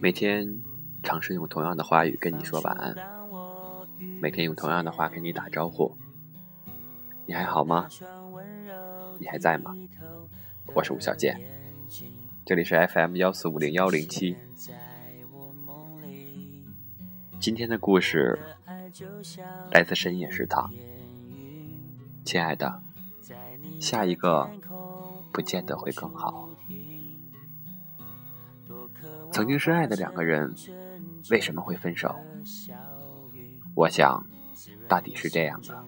每天尝试用同样的话语跟你说晚安，每天用同样的话跟你打招呼。你还好吗？你还在吗？我是吴小健，这里是 FM 幺四五零幺零七。今天的故事来自深夜食堂。亲爱的，下一个不见得会更好。曾经深爱的两个人，为什么会分手？我想，大抵是这样的：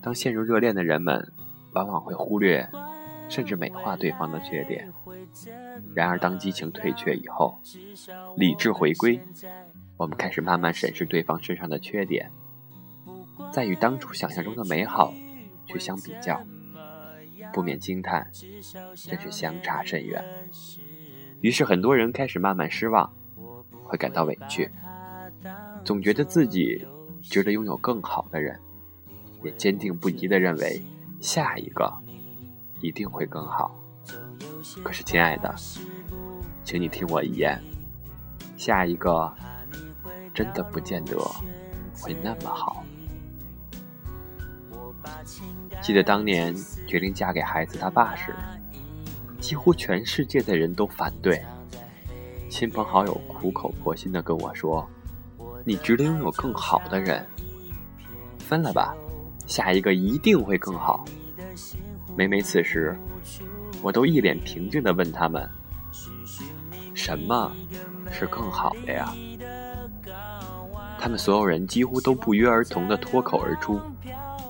当陷入热恋的人们，往往会忽略，甚至美化对方的缺点；然而，当激情退却以后，理智回归，我们开始慢慢审视对方身上的缺点。在与当初想象中的美好去相比较，不免惊叹，真是相差甚远。于是很多人开始慢慢失望，会感到委屈，总觉得自己值得拥有更好的人，也坚定不移地认为下一个一定会更好。可是，亲爱的，请你听我一言，下一个真的不见得会那么好。记得当年决定嫁给孩子他爸时，几乎全世界的人都反对，亲朋好友苦口婆心的跟我说：“你值得拥有更好的人，分了吧，下一个一定会更好。”每每此时，我都一脸平静的问他们：“什么是更好的呀？”他们所有人几乎都不约而同的脱口而出。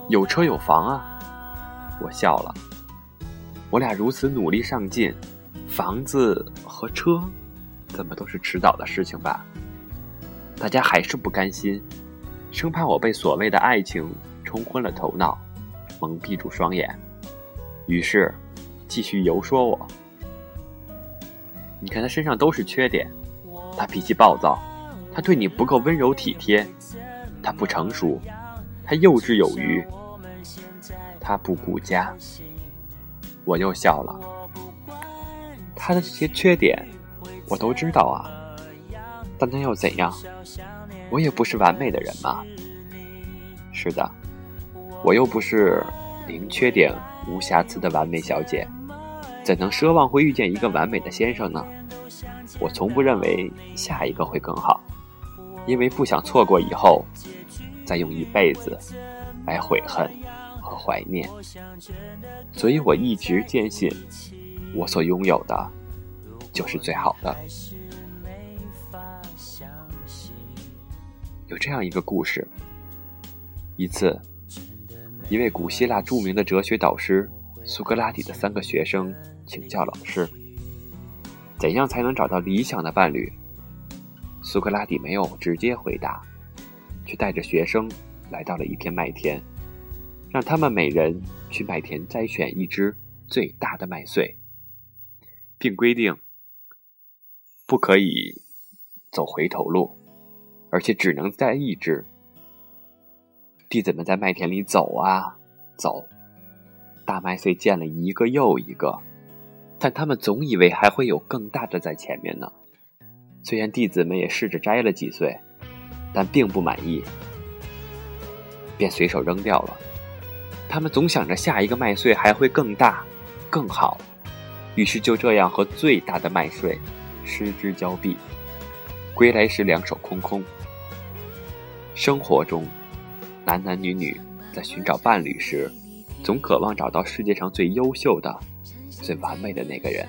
有车有房啊！我笑了。我俩如此努力上进，房子和车，怎么都是迟早的事情吧？大家还是不甘心，生怕我被所谓的爱情冲昏了头脑，蒙蔽住双眼，于是继续游说我。你看他身上都是缺点，他脾气暴躁，他对你不够温柔体贴，他不成熟。他幼稚有余，他不顾家。我又笑了。他的这些缺点，我都知道啊。但那又怎样？我也不是完美的人嘛。是的，我又不是零缺点、无瑕疵的完美小姐，怎能奢望会遇见一个完美的先生呢？我从不认为下一个会更好，因为不想错过以后。再用一辈子来悔恨和怀念，所以我一直坚信，我所拥有的就是最好的。有这样一个故事：一次，一位古希腊著名的哲学导师苏格拉底的三个学生请教老师，怎样才能找到理想的伴侣？苏格拉底没有直接回答。却带着学生来到了一片麦田，让他们每人去麦田摘选一只最大的麦穗，并规定不可以走回头路，而且只能摘一只。弟子们在麦田里走啊走，大麦穗见了一个又一个，但他们总以为还会有更大的在前面呢。虽然弟子们也试着摘了几穗。但并不满意，便随手扔掉了。他们总想着下一个麦穗还会更大、更好，于是就这样和最大的麦穗失之交臂，归来时两手空空。生活中，男男女女在寻找伴侣时，总渴望找到世界上最优秀的、最完美的那个人。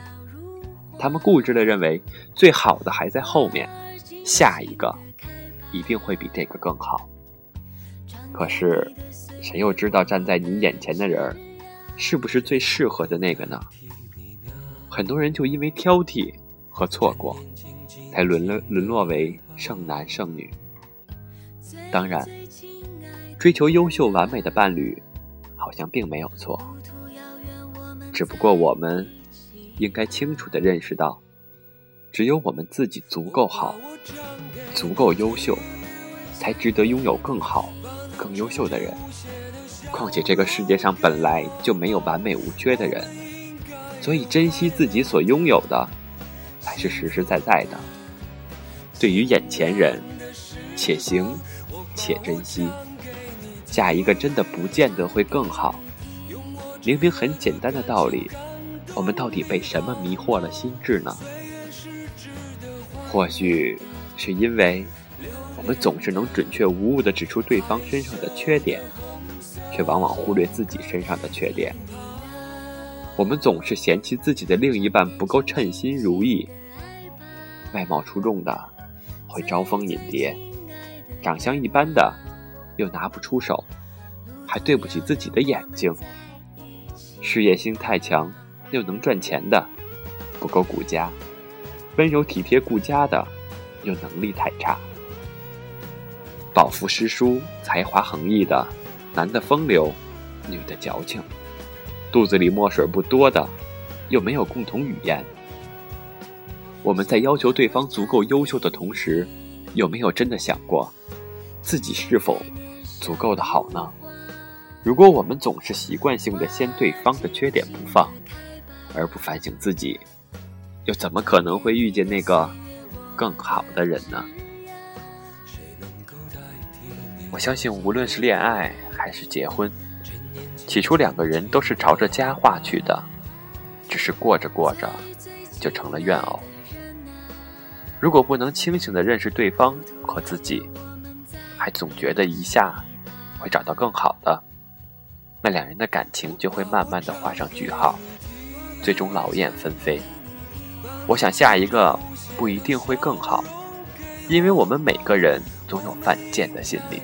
他们固执地认为，最好的还在后面，下一个。一定会比这个更好。可是，谁又知道站在你眼前的人是不是最适合的那个呢？很多人就因为挑剔和错过，才沦落沦落为剩男剩女。当然，追求优秀完美的伴侣，好像并没有错。只不过我们应该清楚的认识到，只有我们自己足够好。足够优秀，才值得拥有更好、更优秀的人。况且这个世界上本来就没有完美无缺的人，所以珍惜自己所拥有的，才是实实在在的。对于眼前人，且行且珍惜。下一个真的不见得会更好。明明很简单的道理，我们到底被什么迷惑了心智呢？或许是因为我们总是能准确无误地指出对方身上的缺点，却往往忽略自己身上的缺点。我们总是嫌弃自己的另一半不够称心如意，外貌出众的会招蜂引蝶，长相一般的又拿不出手，还对不起自己的眼睛。事业心太强又能赚钱的不够顾家，温柔体贴顾家的又能力太差，饱腹诗书才华横溢的男的风流，女的矫情。肚子里墨水不多的，又没有共同语言。我们在要求对方足够优秀的同时，有没有真的想过，自己是否足够的好呢？如果我们总是习惯性的先对方的缺点不放，而不反省自己，又怎么可能会遇见那个更好的人呢？我相信，无论是恋爱还是结婚。起初两个人都是朝着佳话去的，只是过着过着，就成了怨偶。如果不能清醒的认识对方和自己，还总觉得一下会找到更好的，那两人的感情就会慢慢的画上句号，最终劳燕分飞。我想下一个不一定会更好，因为我们每个人总有犯贱的心理，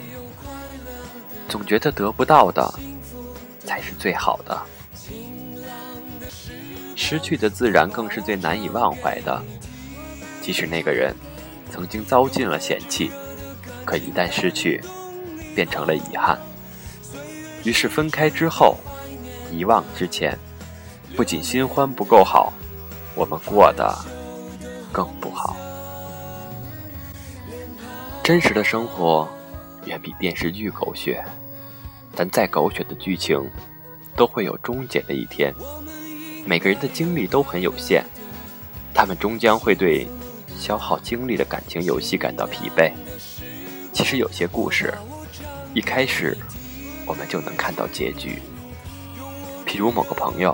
总觉得得不到的。才是最好的，失去的自然更是最难以忘怀的。即使那个人曾经遭尽了嫌弃，可一旦失去，变成了遗憾。于是分开之后，遗忘之前，不仅新欢不够好，我们过得更不好。真实的生活远比电视剧狗血。但再狗血的剧情，都会有终结的一天。每个人的精力都很有限，他们终将会对消耗精力的感情游戏感到疲惫。其实有些故事，一开始我们就能看到结局。譬如某个朋友，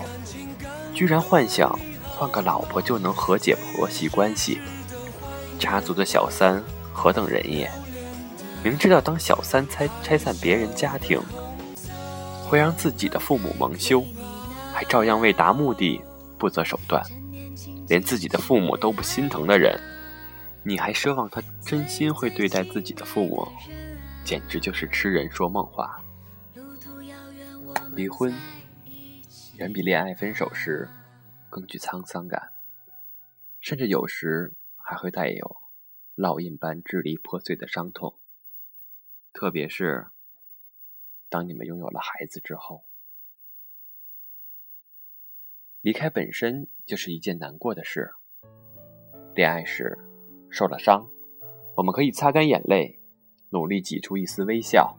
居然幻想换个老婆就能和解婆媳关系，家族的小三何等人也！明知道当小三拆拆散别人家庭。会让自己的父母蒙羞，还照样为达目的不择手段，连自己的父母都不心疼的人，你还奢望他真心会对待自己的父母，简直就是痴人说梦话。离婚远比恋爱分手时更具沧桑感，甚至有时还会带有烙印般支离破碎的伤痛，特别是。当你们拥有了孩子之后，离开本身就是一件难过的事。恋爱时受了伤，我们可以擦干眼泪，努力挤出一丝微笑，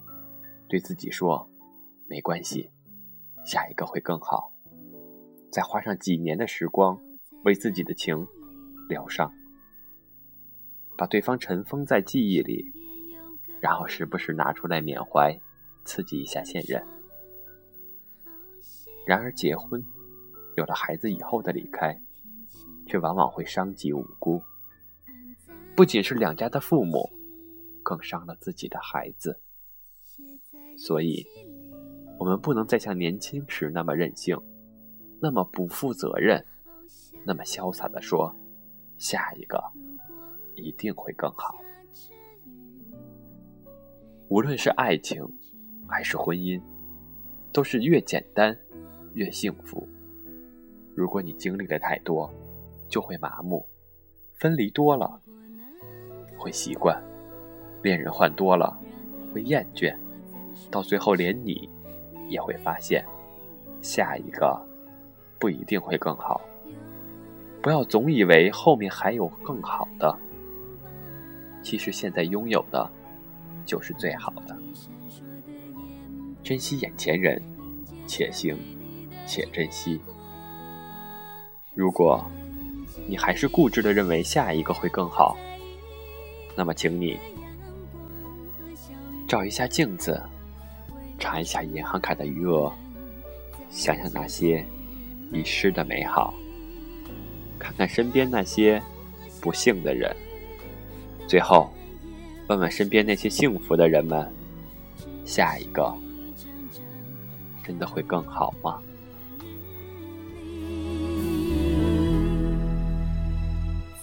对自己说：“没关系，下一个会更好。”再花上几年的时光，为自己的情疗伤，把对方尘封在记忆里，然后时不时拿出来缅怀。刺激一下现任。然而，结婚有了孩子以后的离开，却往往会伤及无辜。不仅是两家的父母，更伤了自己的孩子。所以，我们不能再像年轻时那么任性，那么不负责任，那么潇洒的说：“下一个一定会更好。”无论是爱情。还是婚姻，都是越简单越幸福。如果你经历的太多，就会麻木；分离多了，会习惯；恋人换多了，会厌倦；到最后，连你也会发现，下一个不一定会更好。不要总以为后面还有更好的，其实现在拥有的就是最好的。珍惜眼前人，且行且珍惜。如果你还是固执的认为下一个会更好，那么请你照一下镜子，查一下银行卡的余额，想想那些遗失的美好，看看身边那些不幸的人，最后问问身边那些幸福的人们：下一个真的会更好吗？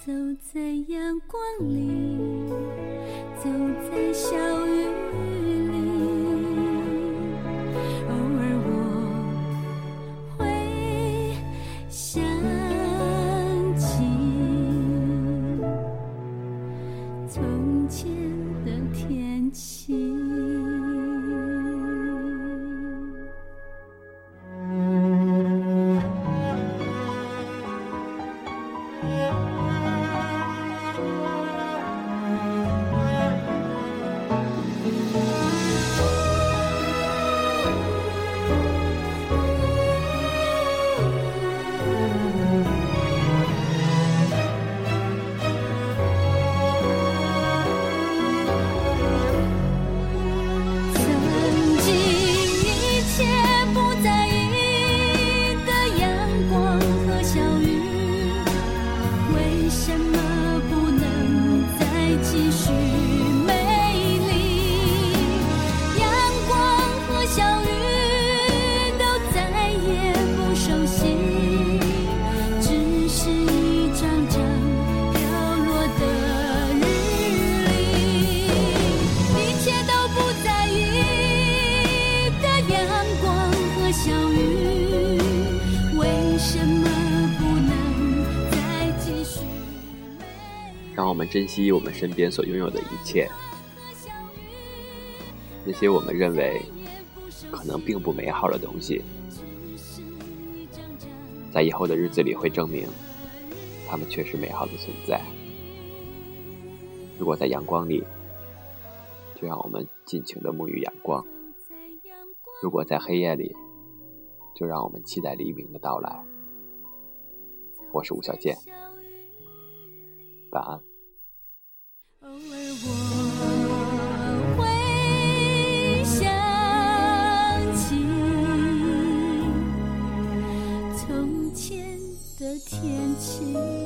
走在阳光里，走在小雨让我们珍惜我们身边所拥有的一切，那些我们认为可能并不美好的东西，在以后的日子里会证明，它们确实美好的存在。如果在阳光里，就让我们尽情的沐浴阳光；如果在黑夜里，就让我们期待黎明的到来。我是吴小健。答案偶尔我会想起从前的天气。